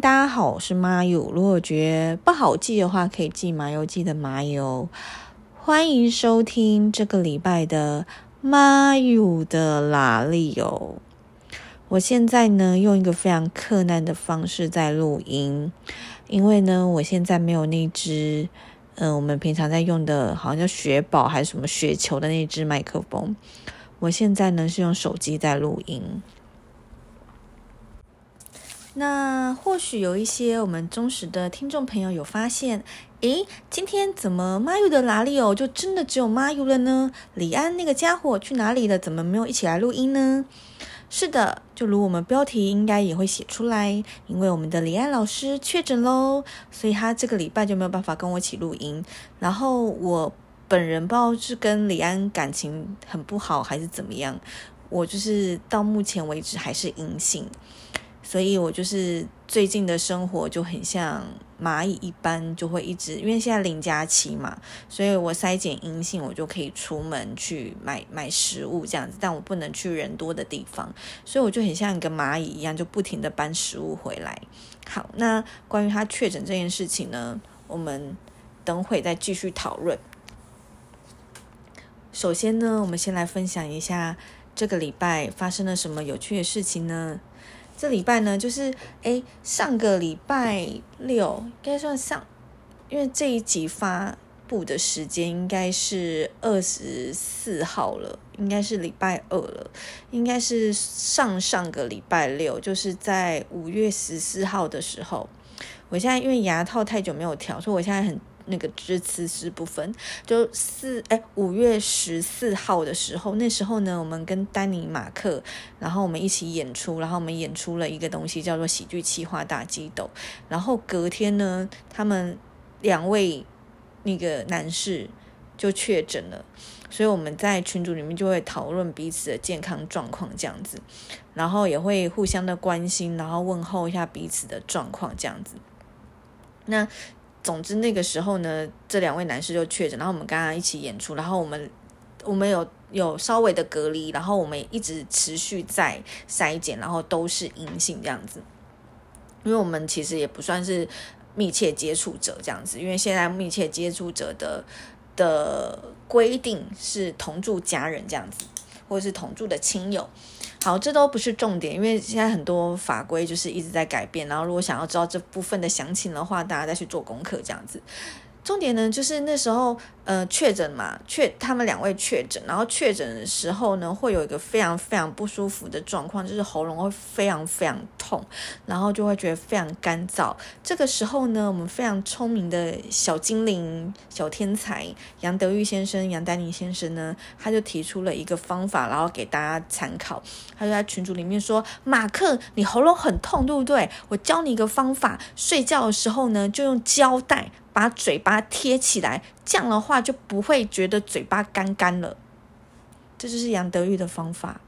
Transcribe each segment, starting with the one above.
大家好，我是麻油。如果觉得不好记的话，可以记麻油记的麻油。欢迎收听这个礼拜的麻油的拉力哦。我现在呢，用一个非常困难的方式在录音，因为呢，我现在没有那只，嗯，我们平常在用的，好像叫雪宝还是什么雪球的那只麦克风。我现在呢是用手机在录音。那或许有一些我们忠实的听众朋友有发现，诶，今天怎么马友的哪里哦，就真的只有马友了呢？李安那个家伙去哪里了？怎么没有一起来录音呢？是的，就如我们标题应该也会写出来，因为我们的李安老师确诊喽，所以他这个礼拜就没有办法跟我一起录音。然后我本人不知道是跟李安感情很不好还是怎么样，我就是到目前为止还是阴性。所以我就是最近的生活就很像蚂蚁一般，就会一直因为现在零假期嘛，所以我筛检阴性，我就可以出门去买买食物这样子，但我不能去人多的地方，所以我就很像一个蚂蚁一样，就不停的搬食物回来。好，那关于他确诊这件事情呢，我们等会再继续讨论。首先呢，我们先来分享一下这个礼拜发生了什么有趣的事情呢？这礼拜呢，就是哎，上个礼拜六应该算上，因为这一集发布的时间应该是二十四号了，应该是礼拜二了，应该是上上个礼拜六，就是在五月十四号的时候，我现在因为牙套太久没有调，所以我现在很。那个支词是不分，就四哎五月十四号的时候，那时候呢，我们跟丹尼马克，然后我们一起演出，然后我们演出了一个东西叫做喜剧企划大激斗，然后隔天呢，他们两位那个男士就确诊了，所以我们在群组里面就会讨论彼此的健康状况这样子，然后也会互相的关心，然后问候一下彼此的状况这样子，那。总之那个时候呢，这两位男士就确诊，然后我们刚刚一起演出，然后我们我们有有稍微的隔离，然后我们一直持续在筛检，然后都是阴性这样子。因为我们其实也不算是密切接触者这样子，因为现在密切接触者的的规定是同住家人这样子，或者是同住的亲友。好，这都不是重点，因为现在很多法规就是一直在改变。然后，如果想要知道这部分的详情的话，大家再去做功课，这样子。重点呢，就是那时候，呃，确诊嘛，确他们两位确诊，然后确诊的时候呢，会有一个非常非常不舒服的状况，就是喉咙会非常非常痛，然后就会觉得非常干燥。这个时候呢，我们非常聪明的小精灵、小天才杨德玉先生、杨丹妮先生呢，他就提出了一个方法，然后给大家参考。他就在群组里面说：“马克，你喉咙很痛，对不对？我教你一个方法，睡觉的时候呢，就用胶带。”把嘴巴贴起来，这样的话就不会觉得嘴巴干干了。这就是杨德玉的方法。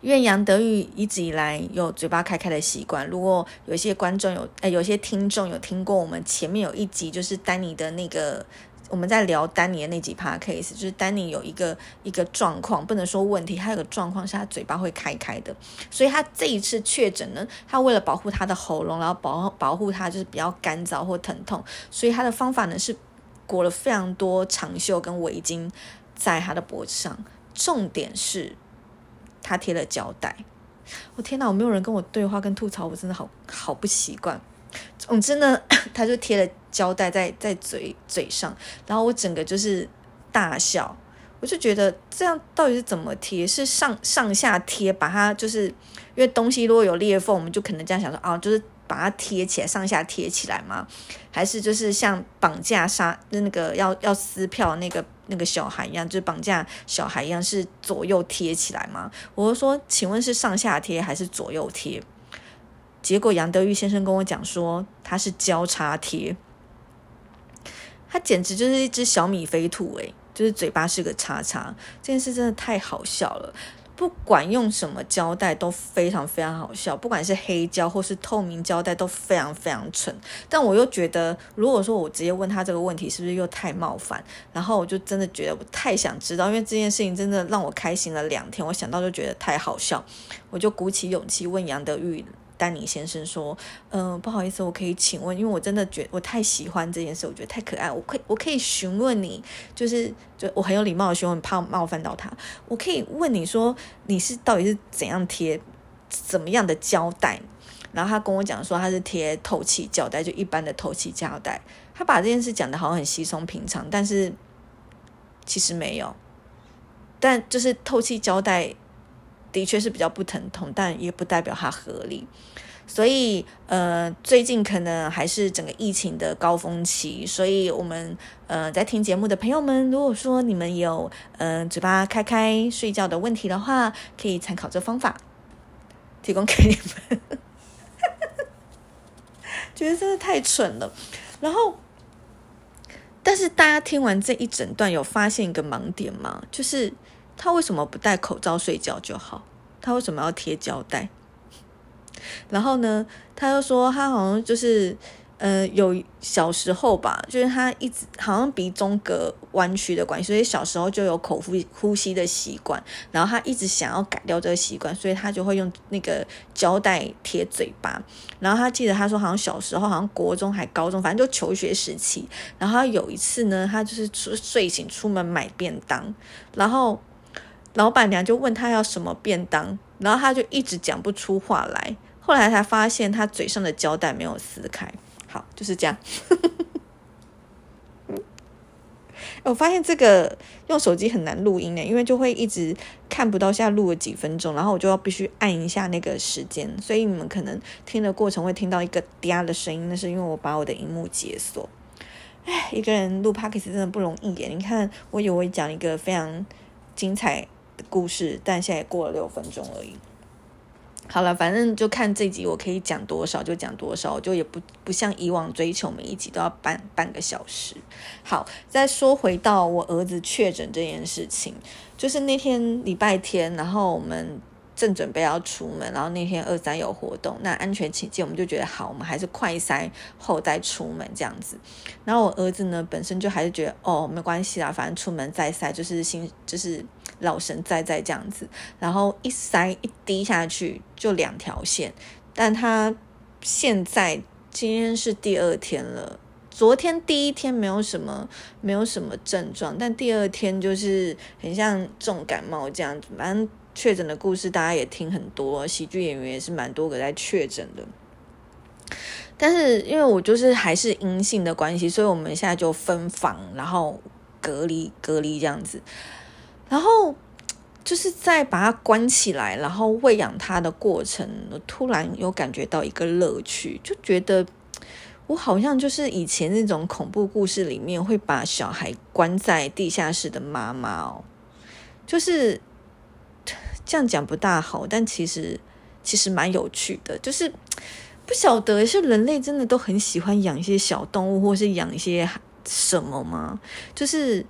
因为杨德玉一直以来有嘴巴开开的习惯。如果有些观众有，哎，有些听众有听过我们前面有一集，就是丹尼的那个。我们在聊丹尼的那几趴 case，就是丹尼有一个一个状况，不能说问题，他有个状况是他嘴巴会开开的，所以他这一次确诊呢，他为了保护他的喉咙，然后保保护他就是比较干燥或疼痛，所以他的方法呢是裹了非常多长袖跟围巾在他的脖子上，重点是他贴了胶带。我天哪，我没有人跟我对话跟吐槽，我真的好好不习惯。总之呢，他就贴了胶带在在嘴嘴上，然后我整个就是大笑，我就觉得这样到底是怎么贴？是上上下贴，把它就是因为东西如果有裂缝，我们就可能这样想说啊，就是把它贴起来，上下贴起来吗？还是就是像绑架杀那个要要撕票那个那个小孩一样，就是绑架小孩一样，是左右贴起来吗？我说，请问是上下贴还是左右贴？结果杨德玉先生跟我讲说，他是交叉贴，他简直就是一只小米飞兔诶，就是嘴巴是个叉叉，这件事真的太好笑了。不管用什么胶带都非常非常好笑，不管是黑胶或是透明胶带都非常非常蠢。但我又觉得，如果说我直接问他这个问题，是不是又太冒犯？然后我就真的觉得我太想知道，因为这件事情真的让我开心了两天。我想到就觉得太好笑，我就鼓起勇气问杨德玉。丹尼先生说：“嗯，不好意思，我可以请问，因为我真的觉我太喜欢这件事，我觉得太可爱，我可以我可以询问你，就是就我很有礼貌的询问，怕冒犯到他，我可以问你说你是到底是怎样贴怎么样的胶带？然后他跟我讲说他是贴透气胶带，就一般的透气胶带。他把这件事讲的好像很稀松平常，但是其实没有，但就是透气胶带。”的确是比较不疼痛，但也不代表它合理。所以，呃，最近可能还是整个疫情的高峰期，所以我们呃在听节目的朋友们，如果说你们有嗯嘴巴开开睡觉的问题的话，可以参考这方法，提供给你们。觉得真的太蠢了。然后，但是大家听完这一整段，有发现一个盲点吗？就是。他为什么不戴口罩睡觉就好？他为什么要贴胶带？然后呢，他又说他好像就是，呃，有小时候吧，就是他一直好像鼻中隔弯曲的关系，所以小时候就有口呼呼吸的习惯。然后他一直想要改掉这个习惯，所以他就会用那个胶带贴嘴巴。然后他记得他说，好像小时候，好像国中还高中，反正就求学时期。然后有一次呢，他就是睡醒出门买便当，然后。老板娘就问他要什么便当，然后他就一直讲不出话来。后来才发现他嘴上的胶带没有撕开。好，就是这样。我发现这个用手机很难录音呢，因为就会一直看不到现在录了几分钟，然后我就要必须按一下那个时间，所以你们可能听的过程会听到一个嗲的声音，那是因为我把我的荧幕解锁。哎，一个人录 p o d c a s 真的不容易耶！你看，我以为讲一个非常精彩。故事，但现在过了六分钟而已。好了，反正就看这集我可以讲多少就讲多少，就也不不像以往追求每一集都要半半个小时。好，再说回到我儿子确诊这件事情，就是那天礼拜天，然后我们。正准备要出门，然后那天二三有活动，那安全起见，我们就觉得好，我们还是快塞后再出门这样子。然后我儿子呢，本身就还是觉得哦，没关系啦，反正出门再塞就是新就是老神在在这样子。然后一塞一滴下去就两条线，但他现在今天是第二天了，昨天第一天没有什么没有什么症状，但第二天就是很像重感冒这样子，反正。确诊的故事大家也听很多，喜剧演员也是蛮多个在确诊的。但是因为我就是还是阴性的关系，所以我们现在就分房，然后隔离隔离这样子。然后就是在把它关起来，然后喂养它的过程，我突然有感觉到一个乐趣，就觉得我好像就是以前那种恐怖故事里面会把小孩关在地下室的妈妈哦，就是。这样讲不大好，但其实其实蛮有趣的。就是不晓得是人类真的都很喜欢养一些小动物，或是养一些什么吗？就是，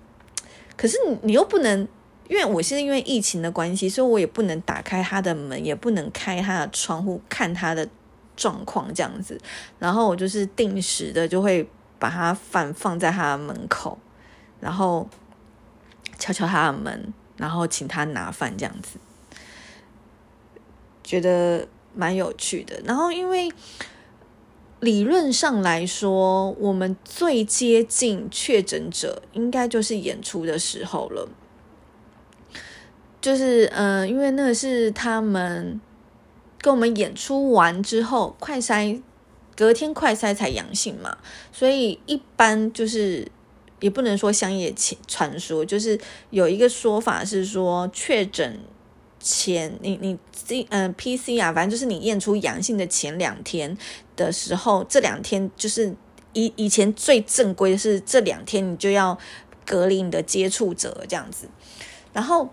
可是你又不能，因为我现在因为疫情的关系，所以我也不能打开他的门，也不能开他的窗户看他的状况这样子。然后我就是定时的就会把他饭放在他的门口，然后敲敲他的门，然后请他拿饭这样子。觉得蛮有趣的，然后因为理论上来说，我们最接近确诊者，应该就是演出的时候了。就是嗯，因为那是他们跟我们演出完之后，快筛隔天快筛才阳性嘛，所以一般就是也不能说乡野传说，就是有一个说法是说确诊。前你你这嗯 P C 啊，反正就是你验出阳性的前两天的时候，这两天就是以以前最正规的是这两天你就要隔离你的接触者这样子，然后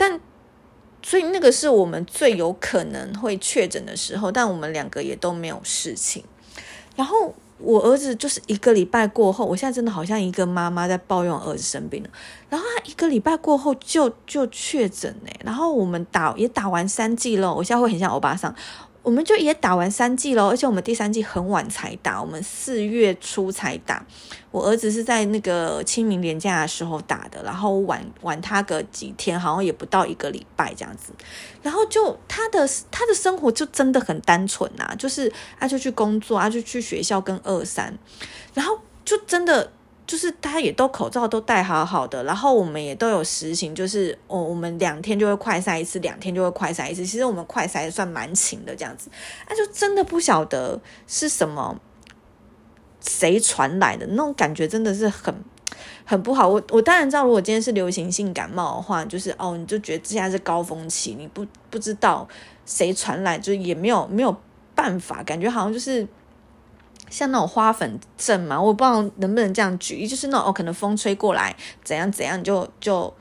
但所以那个是我们最有可能会确诊的时候，但我们两个也都没有事情，然后。我儿子就是一个礼拜过后，我现在真的好像一个妈妈在抱怨儿子生病了。然后他一个礼拜过后就就确诊哎，然后我们打也打完三剂了，我现在会很像欧巴桑，我们就也打完三季喽，而且我们第三季很晚才打，我们四月初才打。我儿子是在那个清明年假的时候打的，然后晚晚他个几天，好像也不到一个礼拜这样子。然后就他的他的生活就真的很单纯呐，就是他就去工作，他就去学校跟二三，然后就真的。就是他也都口罩都戴好好的，然后我们也都有实行，就是哦，我们两天就会快筛一次，两天就会快筛一次。其实我们快筛算蛮勤的这样子，那就真的不晓得是什么谁传来的那种感觉，真的是很很不好。我我当然知道，如果今天是流行性感冒的话，就是哦，你就觉得现在是高峰期，你不不知道谁传来，就也没有没有办法，感觉好像就是。像那种花粉症嘛，我不知道能不能这样举，就是那种哦，可能风吹过来，怎样怎样就就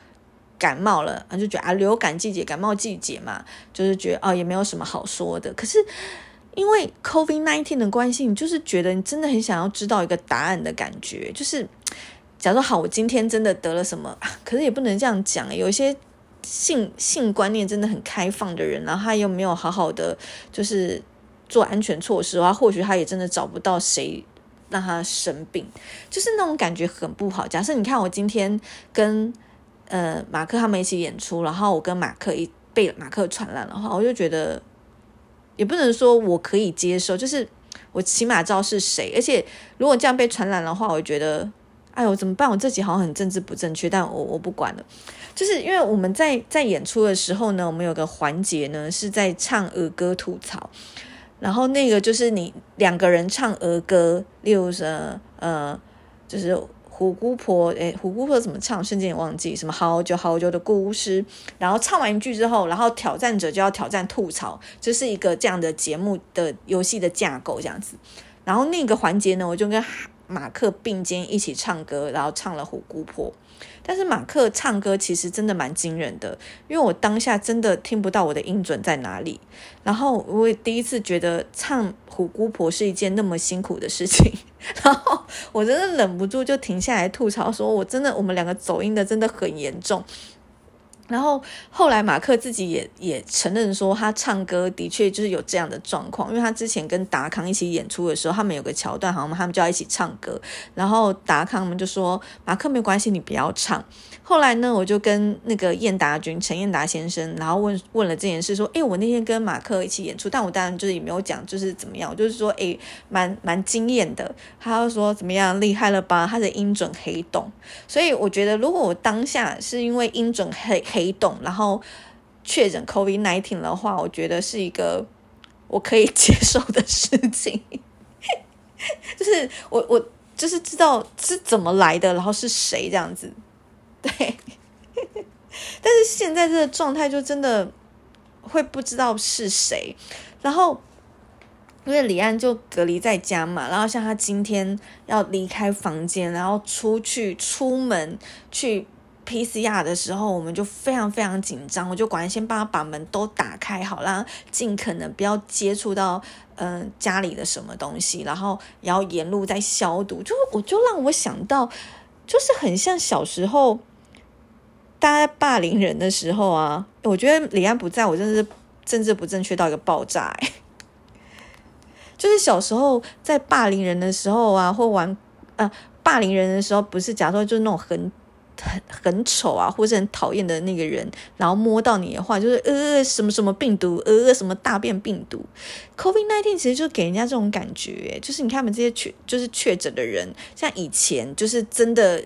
感冒了，就觉得啊，流感季节、感冒季节嘛，就是觉得哦，也没有什么好说的。可是因为 COVID nineteen 的关系，你就是觉得你真的很想要知道一个答案的感觉。就是假如说好，我今天真的得了什么，可是也不能这样讲。有一些性性观念真的很开放的人，然后他又没有好好的就是。做安全措施的话，或许他也真的找不到谁让他生病，就是那种感觉很不好。假设你看我今天跟呃马克他们一起演出，然后我跟马克一被马克传染的话，我就觉得也不能说我可以接受，就是我起码知道是谁。而且如果这样被传染的话，我觉得哎呦怎么办？我自己好像很政治不正确，但我我不管了。就是因为我们在在演出的时候呢，我们有个环节呢是在唱儿歌吐槽。然后那个就是你两个人唱儿歌，例如说呃，就是虎姑婆，诶，虎姑婆怎么唱？瞬间也忘记什么好久好久的故事。然后唱完一句之后，然后挑战者就要挑战吐槽，这是一个这样的节目的游戏的架构这样子。然后那个环节呢，我就跟马克并肩一起唱歌，然后唱了虎姑婆。但是马克唱歌其实真的蛮惊人的，因为我当下真的听不到我的音准在哪里。然后我也第一次觉得唱虎姑婆是一件那么辛苦的事情，然后我真的忍不住就停下来吐槽，说我真的我们两个走音的真的很严重。然后后来马克自己也也承认说，他唱歌的确就是有这样的状况，因为他之前跟达康一起演出的时候，他们有个桥段，好像他们就要一起唱歌，然后达康们就说马克没关系，你不要唱。后来呢，我就跟那个燕达君陈燕达先生，然后问问了这件事，说，哎，我那天跟马克一起演出，但我当然就是也没有讲就是怎么样，我就是说，哎，蛮蛮惊艳的。他就说怎么样厉害了吧？他的音准黑洞。所以我觉得，如果我当下是因为音准黑黑洞，然后确诊 COVID nineteen 的话，我觉得是一个我可以接受的事情。就是我我就是知道是怎么来的，然后是谁这样子。但是现在这个状态就真的会不知道是谁。然后因为李安就隔离在家嘛，然后像他今天要离开房间，然后出去出门去 PCR 的时候，我们就非常非常紧张。我就管先帮他把门都打开好，让尽可能不要接触到嗯家里的什么东西，然后然后沿路在消毒。就我就让我想到，就是很像小时候。大家霸凌人的时候啊，我觉得李安不在我真的是政治不正确到一个爆炸。就是小时候在霸凌人的时候啊，或玩呃霸凌人的时候，不是假如说就是那种很很很丑啊，或者很讨厌的那个人，然后摸到你的话，就是呃什么什么病毒，呃什么大便病毒，COVID nineteen 其实就给人家这种感觉，就是你看我们这些确就是确诊的人，像以前就是真的。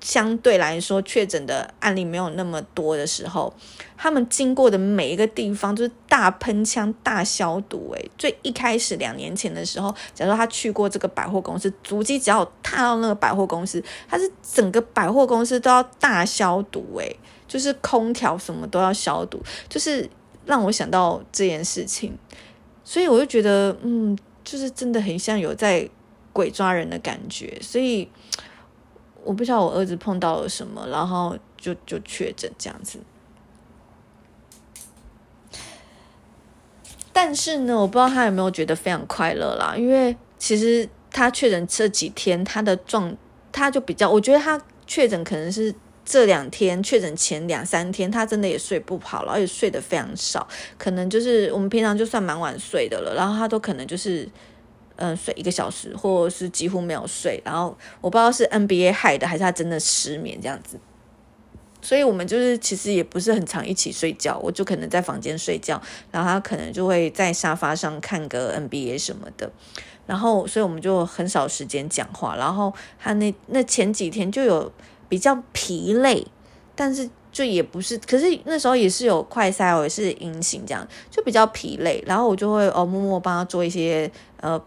相对来说，确诊的案例没有那么多的时候，他们经过的每一个地方就是大喷枪、大消毒。诶，最一开始两年前的时候，假如他去过这个百货公司，足迹只要踏到那个百货公司，他是整个百货公司都要大消毒。诶，就是空调什么都要消毒，就是让我想到这件事情，所以我就觉得，嗯，就是真的很像有在鬼抓人的感觉，所以。我不知道我儿子碰到了什么，然后就就确诊这样子。但是呢，我不知道他有没有觉得非常快乐啦，因为其实他确诊这几天，他的状他就比较，我觉得他确诊可能是这两天确诊前两三天，他真的也睡不好了，而且睡得非常少，可能就是我们平常就算蛮晚睡的了，然后他都可能就是嗯睡一个小时，或者是几乎没有睡，然后我不知道是 NBA 害的，还是他真的失眠这样子。所以我们就是其实也不是很常一起睡觉，我就可能在房间睡觉，然后他可能就会在沙发上看个 NBA 什么的，然后所以我们就很少时间讲话，然后他那那前几天就有。比较疲累，但是就也不是，可是那时候也是有快塞，也是阴性，这样就比较疲累。然后我就会哦默默帮他做一些呃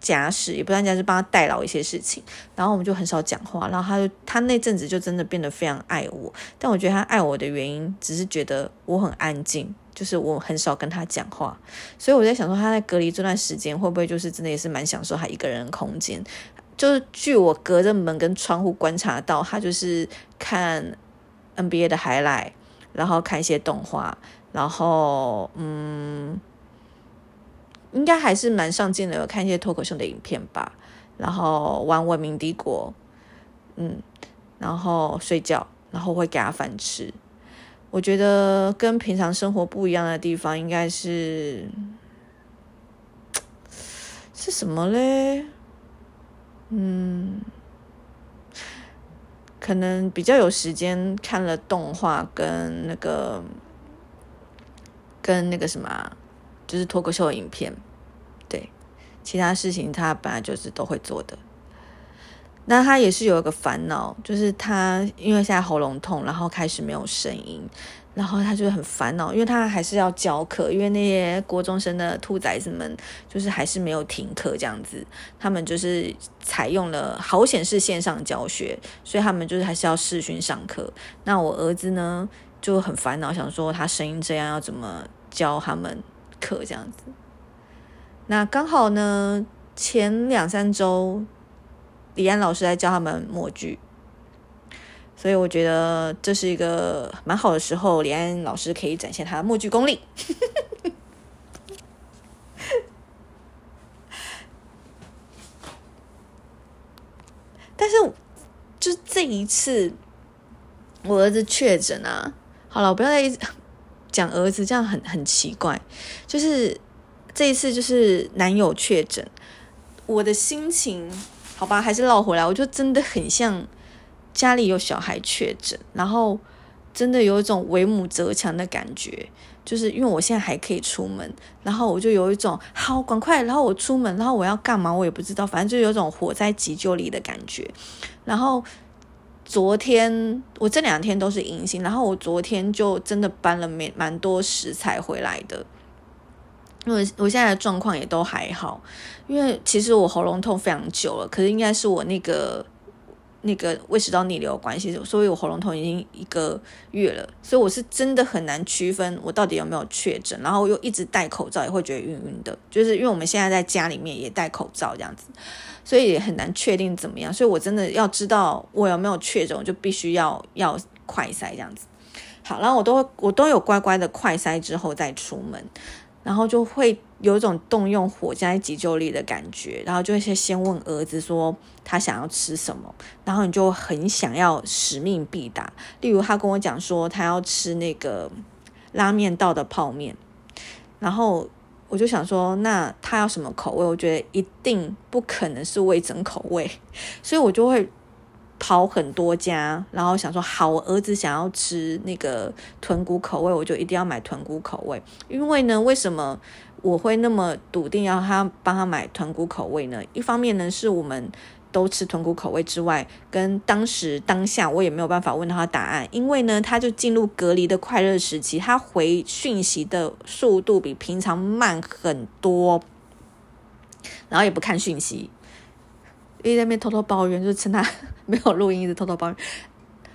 家事，也不算家事，帮他代劳一些事情。然后我们就很少讲话。然后他就他那阵子就真的变得非常爱我。但我觉得他爱我的原因，只是觉得我很安静，就是我很少跟他讲话。所以我在想说，他在隔离这段时间会不会就是真的也是蛮享受他一个人的空间。就是据我隔着门跟窗户观察到，他就是看 NBA 的 highlight，然后看一些动画，然后嗯，应该还是蛮上进的，有看一些脱口秀的影片吧，然后玩《文明帝国》，嗯，然后睡觉，然后会给他饭吃。我觉得跟平常生活不一样的地方，应该是是什么嘞？嗯，可能比较有时间看了动画跟那个跟那个什么，就是脱口秀影片，对，其他事情他本来就是都会做的。那他也是有一个烦恼，就是他因为现在喉咙痛，然后开始没有声音。然后他就很烦恼，因为他还是要教课，因为那些国中生的兔崽子们就是还是没有停课这样子，他们就是采用了好显示线上教学，所以他们就是还是要视讯上课。那我儿子呢就很烦恼，想说他声音这样要怎么教他们课这样子。那刚好呢，前两三周李安老师在教他们默剧。所以我觉得这是一个蛮好的时候，李安老师可以展现他的默剧功力。但是，就这一次，我儿子确诊啊，好了，我不要再一直讲儿子，这样很很奇怪。就是这一次，就是男友确诊，我的心情，好吧，还是绕回来，我就真的很像。家里有小孩确诊，然后真的有一种为母则强的感觉，就是因为我现在还可以出门，然后我就有一种好赶快，然后我出门，然后我要干嘛我也不知道，反正就有种活在急救里的感觉。然后昨天我这两天都是阴性，然后我昨天就真的搬了蛮蛮多食材回来的，因为我现在的状况也都还好，因为其实我喉咙痛非常久了，可是应该是我那个。那个胃食道逆流关系，所以我喉咙痛已经一个月了，所以我是真的很难区分我到底有没有确诊，然后又一直戴口罩，也会觉得晕晕的，就是因为我们现在在家里面也戴口罩这样子，所以也很难确定怎么样，所以我真的要知道我有没有确诊，我就必须要要快筛这样子。好，然后我都我都有乖乖的快筛之后再出门。然后就会有一种动用火灾急救力的感觉，然后就会先先问儿子说他想要吃什么，然后你就很想要使命必达。例如他跟我讲说他要吃那个拉面道的泡面，然后我就想说那他要什么口味？我觉得一定不可能是味增口味，所以我就会。跑很多家，然后想说好，我儿子想要吃那个豚骨口味，我就一定要买豚骨口味。因为呢，为什么我会那么笃定要他帮他买豚骨口味呢？一方面呢，是我们都吃豚骨口味之外，跟当时当下我也没有办法问到他答案，因为呢，他就进入隔离的快乐时期，他回讯息的速度比平常慢很多，然后也不看讯息。一直在那边偷偷抱怨，就趁他 没有录音，一直偷偷抱怨。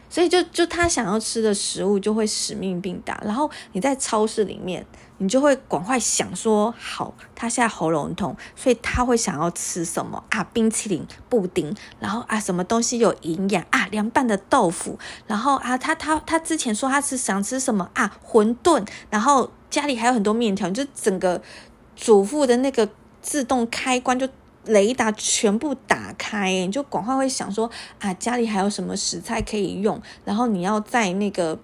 所以就就他想要吃的食物就会使命必达。然后你在超市里面，你就会赶快想说：好，他现在喉咙痛，所以他会想要吃什么啊？冰淇淋、布丁，然后啊，什么东西有营养啊？凉拌的豆腐，然后啊，他他他之前说他是想吃什么啊？馄饨，然后家里还有很多面条，就整个主妇的那个自动开关就。雷达全部打开，你就赶快会想说啊，家里还有什么食材可以用，然后你要在那个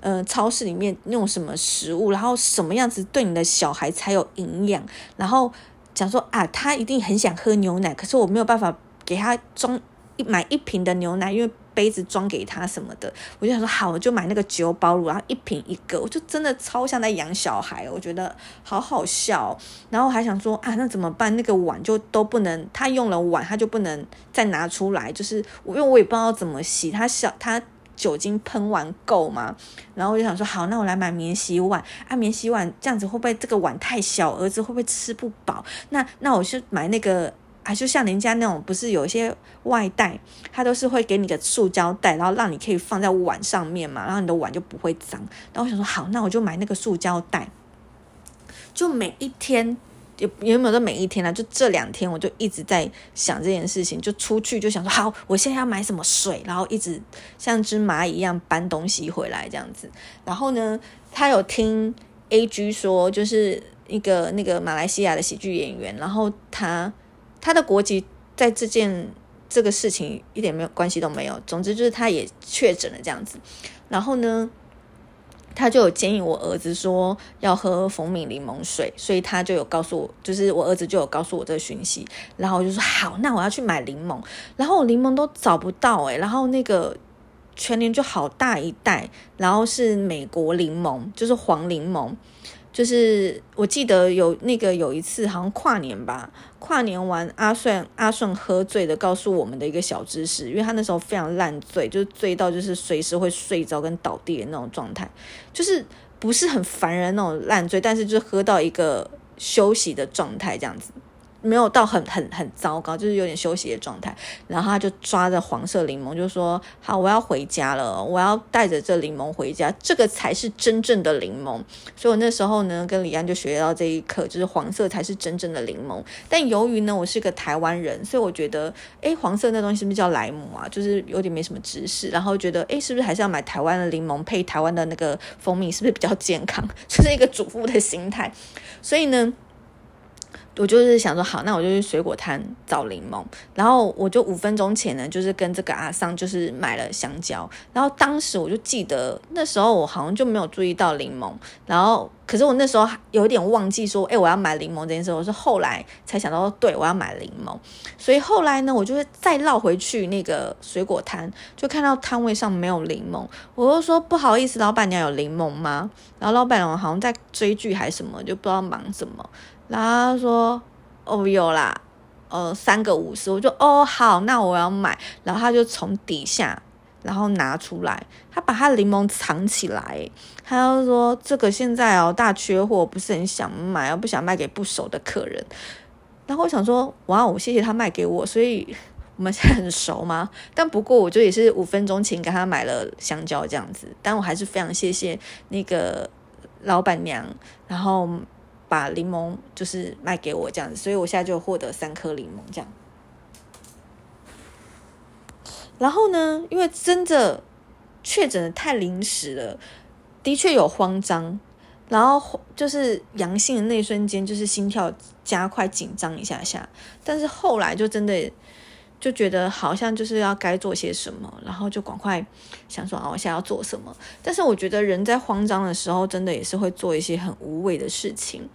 呃超市里面用什么食物，然后什么样子对你的小孩才有营养，然后讲说啊，他一定很想喝牛奶，可是我没有办法给他装买一瓶的牛奶，因为。杯子装给他什么的，我就想说好，我就买那个九宝乳，然后一瓶一个，我就真的超像在养小孩，我觉得好好笑。然后还想说啊，那怎么办？那个碗就都不能，他用了碗，他就不能再拿出来，就是我因为我也不知道怎么洗，他小他酒精喷完够吗？然后我就想说好，那我来买免洗碗啊，免洗碗这样子会不会这个碗太小，儿子会不会吃不饱？那那我是买那个。啊，就像人家那种，不是有一些外带，它都是会给你个塑胶袋，然后让你可以放在碗上面嘛，然后你的碗就不会脏。然后我想说，好，那我就买那个塑胶袋。就每一天，也有没有说每一天呢？就这两天，我就一直在想这件事情。就出去就想说，好，我现在要买什么水，然后一直像只蚂蚁一样搬东西回来这样子。然后呢，他有听 A G 说，就是一个那个马来西亚的喜剧演员，然后他。他的国籍在这件这个事情一点没有关系都没有。总之就是他也确诊了这样子，然后呢，他就有建议我儿子说要喝蜂蜜柠檬水，所以他就有告诉我，就是我儿子就有告诉我这个讯息，然后我就说好，那我要去买柠檬，然后我柠檬都找不到诶，然后那个全年就好大一袋，然后是美国柠檬，就是黄柠檬。就是我记得有那个有一次好像跨年吧，跨年完阿顺阿顺喝醉的告诉我们的一个小知识，因为他那时候非常烂醉，就是醉到就是随时会睡着跟倒地的那种状态，就是不是很烦人那种烂醉，但是就是喝到一个休息的状态这样子。没有到很很很糟糕，就是有点休息的状态。然后他就抓着黄色柠檬，就说：“好，我要回家了，我要带着这柠檬回家，这个才是真正的柠檬。”所以，我那时候呢，跟李安就学到这一课，就是黄色才是真正的柠檬。但由于呢，我是个台湾人，所以我觉得，哎，黄色那东西是不是叫莱姆啊？就是有点没什么知识。然后觉得，哎，是不是还是要买台湾的柠檬配台湾的那个蜂蜜，是不是比较健康？就是一个主妇的心态。所以呢。我就是想说，好，那我就去水果摊找柠檬。然后我就五分钟前呢，就是跟这个阿桑就是买了香蕉。然后当时我就记得那时候我好像就没有注意到柠檬。然后可是我那时候有点忘记说，哎，我要买柠檬这件事。我是后来才想到，对我要买柠檬。所以后来呢，我就会再绕回去那个水果摊，就看到摊位上没有柠檬。我就说不好意思，老板娘有柠檬吗？然后老板娘好像在追剧还是什么，就不知道忙什么。然后他说：“哦，有啦，呃，三个五十。”我就哦，好，那我要买。然后他就从底下，然后拿出来，他把他柠檬藏起来。他就说：“这个现在哦大缺货，不是很想买，又不想卖给不熟的客人。”然后我想说：“哇，我谢谢他卖给我，所以我们现在很熟吗？”但不过我就也是五分钟前给他买了香蕉这样子，但我还是非常谢谢那个老板娘。然后。把柠檬就是卖给我这样子，所以我现在就获得三颗柠檬这样。然后呢，因为真的确诊的太临时了，的确有慌张，然后就是阳性的那瞬间，就是心跳加快、紧张一下下，但是后来就真的。就觉得好像就是要该做些什么，然后就赶快想说啊，我现在要做什么？但是我觉得人在慌张的时候，真的也是会做一些很无谓的事情。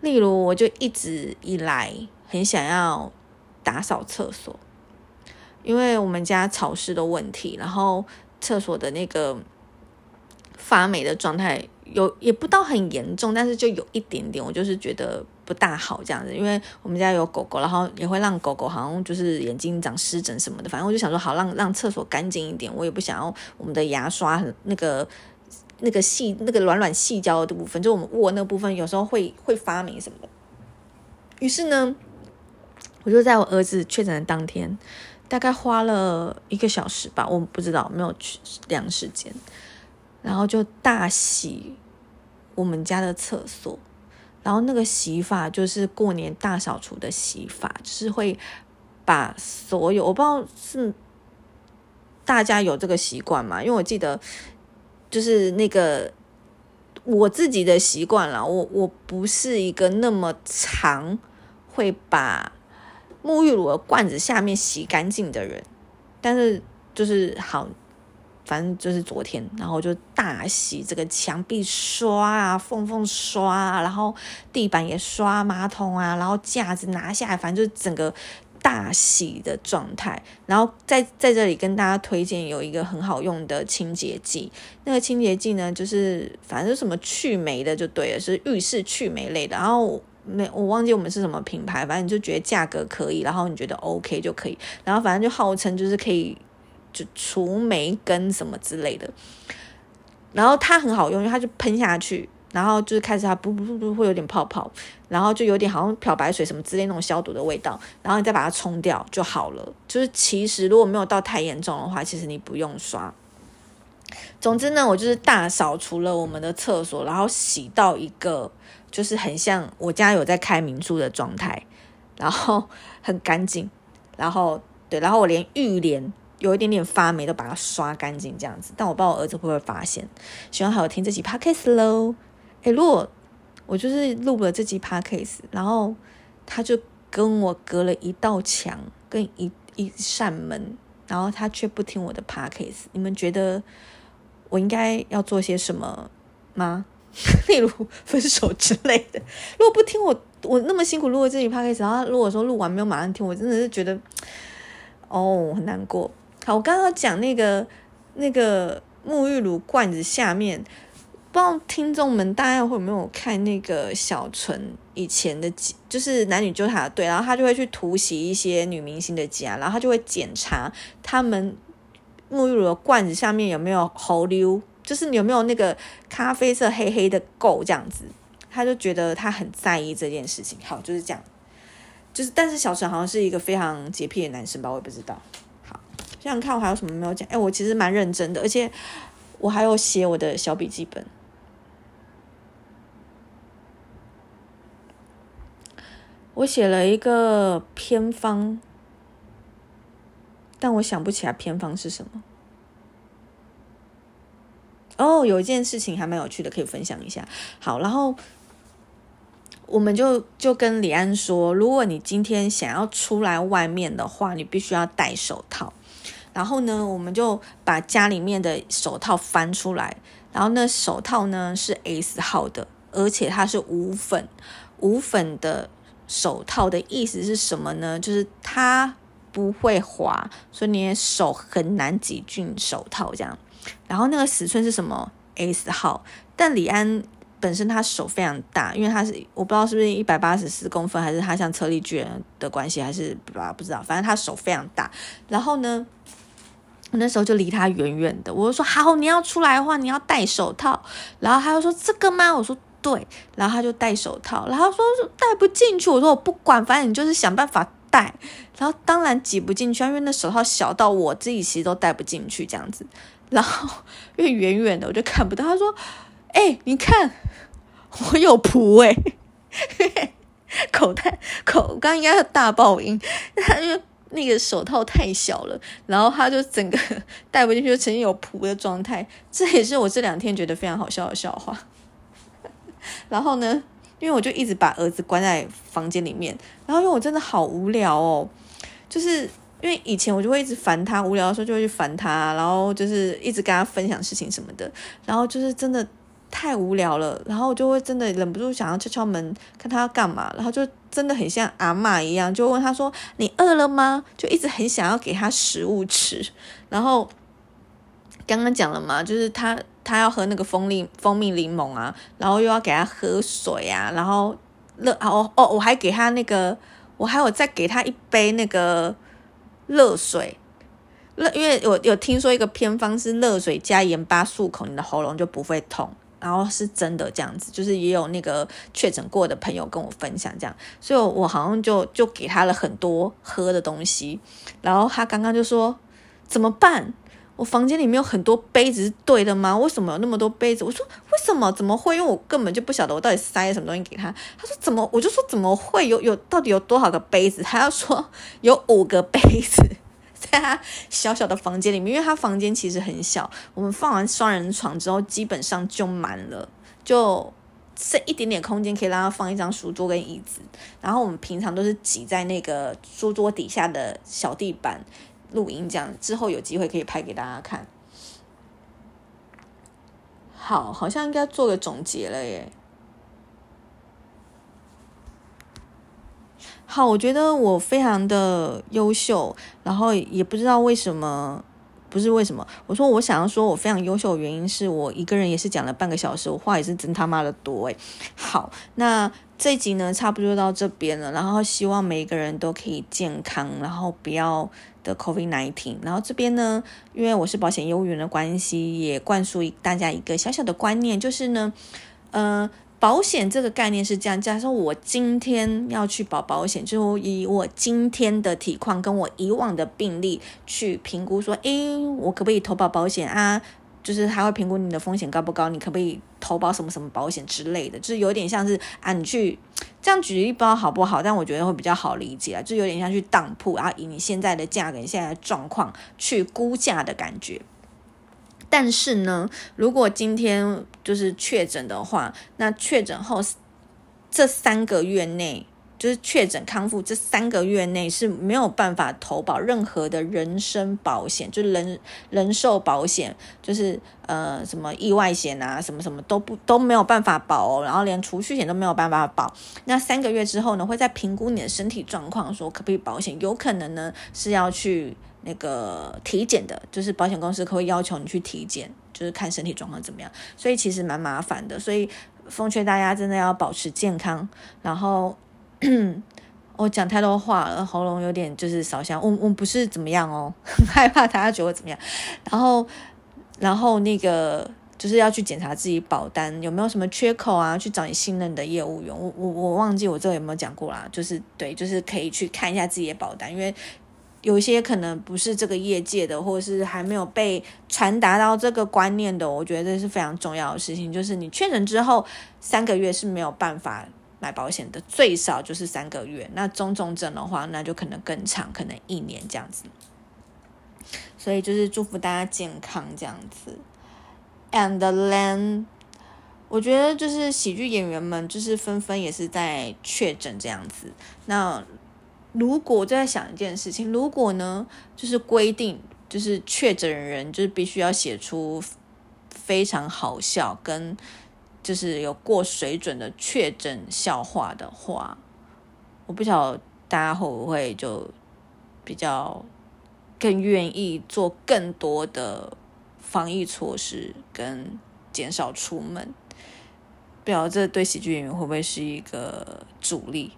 例如，我就一直以来很想要打扫厕所，因为我们家潮湿的问题，然后厕所的那个发霉的状态有也不到很严重，但是就有一点点，我就是觉得。不大好这样子，因为我们家有狗狗，然后也会让狗狗好像就是眼睛长湿疹什么的。反正我就想说，好让让厕所干净一点，我也不想要我们的牙刷很那个那个细那个软软细胶的部分，就我们握那部分有时候会会发霉什么的。于是呢，我就在我儿子确诊的当天，大概花了一个小时吧，我不知道没有去量时间，然后就大洗我们家的厕所。然后那个洗法就是过年大扫除的洗法，就是会把所有我不知道是大家有这个习惯吗？因为我记得就是那个我自己的习惯了，我我不是一个那么长会把沐浴乳的罐子下面洗干净的人，但是就是好。反正就是昨天，然后就大洗这个墙壁刷啊，缝缝刷啊，然后地板也刷，马桶啊，然后架子拿下来，反正就是整个大洗的状态。然后在在这里跟大家推荐有一个很好用的清洁剂，那个清洁剂呢，就是反正什么去霉的就对了，是浴室去霉类的。然后没我忘记我们是什么品牌，反正你就觉得价格可以，然后你觉得 OK 就可以，然后反正就号称就是可以。除霉根什么之类的，然后它很好用，因为它就喷下去，然后就是开始它不不不不会有点泡泡，然后就有点好像漂白水什么之类那种消毒的味道，然后你再把它冲掉就好了。就是其实如果没有到太严重的话，其实你不用刷。总之呢，我就是大扫除了我们的厕所，然后洗到一个就是很像我家有在开民宿的状态，然后很干净，然后对，然后我连浴帘。有一点点发霉，都把它刷干净这样子。但我不知道我儿子会不会发现。希望还有听这集 podcast 喽。诶，如果我就是录了这集 podcast，然后他就跟我隔了一道墙跟一一扇门，然后他却不听我的 podcast，你们觉得我应该要做些什么吗？例如分手之类的。如果不听我，我那么辛苦录了这集 podcast，然后如果说录完没有马上听，我真的是觉得哦很难过。好，我刚刚讲那个那个沐浴乳罐子下面，不知道听众们大家会有没有看那个小纯以前的，就是男女纠察队，然后他就会去突袭一些女明星的家，然后他就会检查他们沐浴乳的罐子下面有没有猴溜，就是有没有那个咖啡色黑黑的垢这样子，他就觉得他很在意这件事情。好，就是这样，就是但是小纯好像是一个非常洁癖的男生吧，我也不知道。想想看，我还有什么没有讲？哎，我其实蛮认真的，而且我还有写我的小笔记本。我写了一个偏方，但我想不起来偏方是什么。哦，有一件事情还蛮有趣的，可以分享一下。好，然后我们就就跟李安说，如果你今天想要出来外面的话，你必须要戴手套。然后呢，我们就把家里面的手套翻出来，然后那手套呢是 S 号的，而且它是无粉，无粉的手套的意思是什么呢？就是它不会滑，所以你的手很难挤进手套这样。然后那个尺寸是什么 S 号？但李安本身他手非常大，因为他是我不知道是不是一百八十四公分，还是他像车力巨人的关系，还是不不知道，反正他手非常大。然后呢？我那时候就离他远远的，我就说好，你要出来的话，你要戴手套。然后他就说这个吗？我说对。然后他就戴手套，然后说戴不进去。我说我不管，反正你就是想办法戴。然后当然挤不进去，因为那手套小到我自己其实都戴不进去这样子。然后 因为远远的我就看不到。他说：“哎，你看我有蹼 哎，口袋口刚应该是大爆音，他就。”那个手套太小了，然后他就整个 戴不进去，就呈现有蹼的状态。这也是我这两天觉得非常好笑的笑话。然后呢，因为我就一直把儿子关在房间里面，然后因为我真的好无聊哦，就是因为以前我就会一直烦他，无聊的时候就会去烦他，然后就是一直跟他分享事情什么的，然后就是真的。太无聊了，然后我就会真的忍不住想要敲敲门，看他要干嘛，然后就真的很像阿妈一样，就问他说：“你饿了吗？”就一直很想要给他食物吃。然后刚刚讲了嘛，就是他他要喝那个蜂蜜蜂蜜柠檬啊，然后又要给他喝水啊，然后热哦哦，我还给他那个，我还有再给他一杯那个热水。热，因为我有听说一个偏方是热水加盐巴漱口，你的喉咙就不会痛。然后是真的这样子，就是也有那个确诊过的朋友跟我分享这样，所以我好像就就给他了很多喝的东西。然后他刚刚就说怎么办？我房间里面有很多杯子是对的吗？为什么有那么多杯子？我说为什么？怎么会？因为我根本就不晓得我到底塞什么东西给他。他说怎么？我就说怎么会有有到底有多少个杯子？他要说 有五个杯子。在他小小的房间里面，因为他房间其实很小，我们放完双人床之后，基本上就满了，就剩一点点空间可以让他放一张书桌跟椅子，然后我们平常都是挤在那个书桌底下的小地板录音，这样之后有机会可以拍给大家看。好，好像应该做个总结了耶。好，我觉得我非常的优秀，然后也不知道为什么，不是为什么。我说我想要说我非常优秀的原因是我一个人也是讲了半个小时，我话也是真他妈的多诶。好，那这集呢差不多到这边了，然后希望每一个人都可以健康，然后不要的 COVID nineteen。然后这边呢，因为我是保险业务员的关系，也灌输大家一个小小的观念，就是呢，呃。保险这个概念是这样，假设我今天要去保保险，就以我今天的体况跟我以往的病例去评估，说，诶，我可不可以投保保险啊？就是他会评估你的风险高不高，你可不可以投保什么什么保险之类的，就是有点像是啊，你去这样举例，不知道好不好，但我觉得会比较好理解啊，就有点像去当铺，然后以你现在的价格、你现在的状况去估价的感觉。但是呢，如果今天就是确诊的话，那确诊后这三个月内，就是确诊康复这三个月内是没有办法投保任何的人身保险，就是人人寿保险，就是呃什么意外险啊，什么什么都不都没有办法保哦，然后连储蓄险都没有办法保。那三个月之后呢，会再评估你的身体状况，说可不可以保险，有可能呢是要去。那个体检的，就是保险公司会要求你去体检，就是看身体状况怎么样，所以其实蛮麻烦的。所以奉劝大家真的要保持健康。然后 我讲太多话了，喉咙有点就是烧香。我我不是怎么样哦，很 害怕大家觉得怎么样。然后然后那个就是要去检查自己保单有没有什么缺口啊，去找你信任的业务员。我我我忘记我这个有没有讲过啦，就是对，就是可以去看一下自己的保单，因为。有一些可能不是这个业界的，或者是还没有被传达到这个观念的，我觉得这是非常重要的事情。就是你确诊之后三个月是没有办法买保险的，最少就是三个月。那中重症的话，那就可能更长，可能一年这样子。所以就是祝福大家健康这样子。And then，我觉得就是喜剧演员们就是纷纷也是在确诊这样子。那。如果我在想一件事情，如果呢，就是规定，就是确诊人就是必须要写出非常好笑跟就是有过水准的确诊笑话的话，我不晓得大家会不会就比较更愿意做更多的防疫措施跟减少出门，不晓得这对喜剧演员会不会是一个阻力？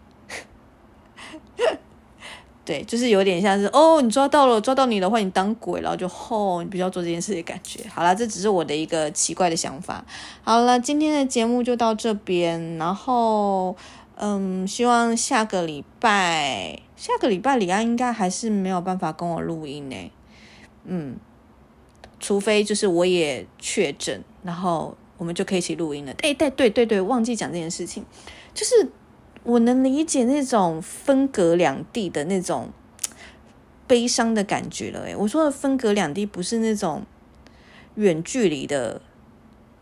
对，就是有点像是哦，你抓到了，抓到你的话，你当鬼了，就吼，你必须要做这件事的感觉。好了，这只是我的一个奇怪的想法。好了，今天的节目就到这边，然后嗯，希望下个礼拜，下个礼拜李安应该还是没有办法跟我录音呢。嗯，除非就是我也确诊，然后我们就可以一起录音了。哎，对对对对，忘记讲这件事情，就是。我能理解那种分隔两地的那种悲伤的感觉了。诶，我说的分隔两地不是那种远距离的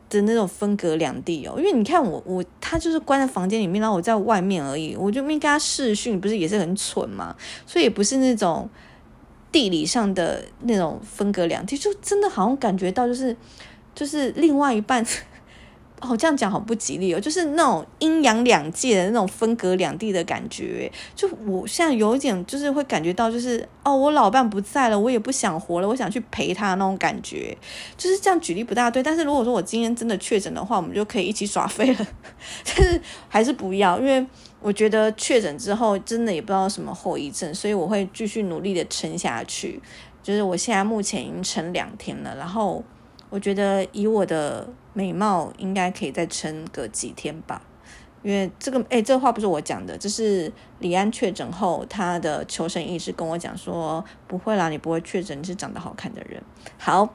的那种分隔两地哦，因为你看我我他就是关在房间里面，然后我在外面而已，我就没跟他视讯，不是也是很蠢嘛？所以也不是那种地理上的那种分隔两地，就真的好像感觉到就是就是另外一半。哦，这样讲好不吉利哦，就是那种阴阳两界的那种分隔两地的感觉。就我现在有一点，就是会感觉到，就是哦，我老伴不在了，我也不想活了，我想去陪他那种感觉。就是这样举例不大对，但是如果说我今天真的确诊的话，我们就可以一起耍废了。但是还是不要，因为我觉得确诊之后真的也不知道什么后遗症，所以我会继续努力的撑下去。就是我现在目前已经撑两天了，然后。我觉得以我的美貌，应该可以再撑个几天吧。因为这个，哎，这话不是我讲的，这是李安确诊后他的求生意识跟我讲说：“不会啦，你不会确诊，你是长得好看的人。”好，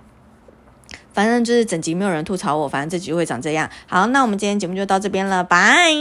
反正就是整集没有人吐槽我，反正这集会长这样。好，那我们今天节目就到这边了，拜。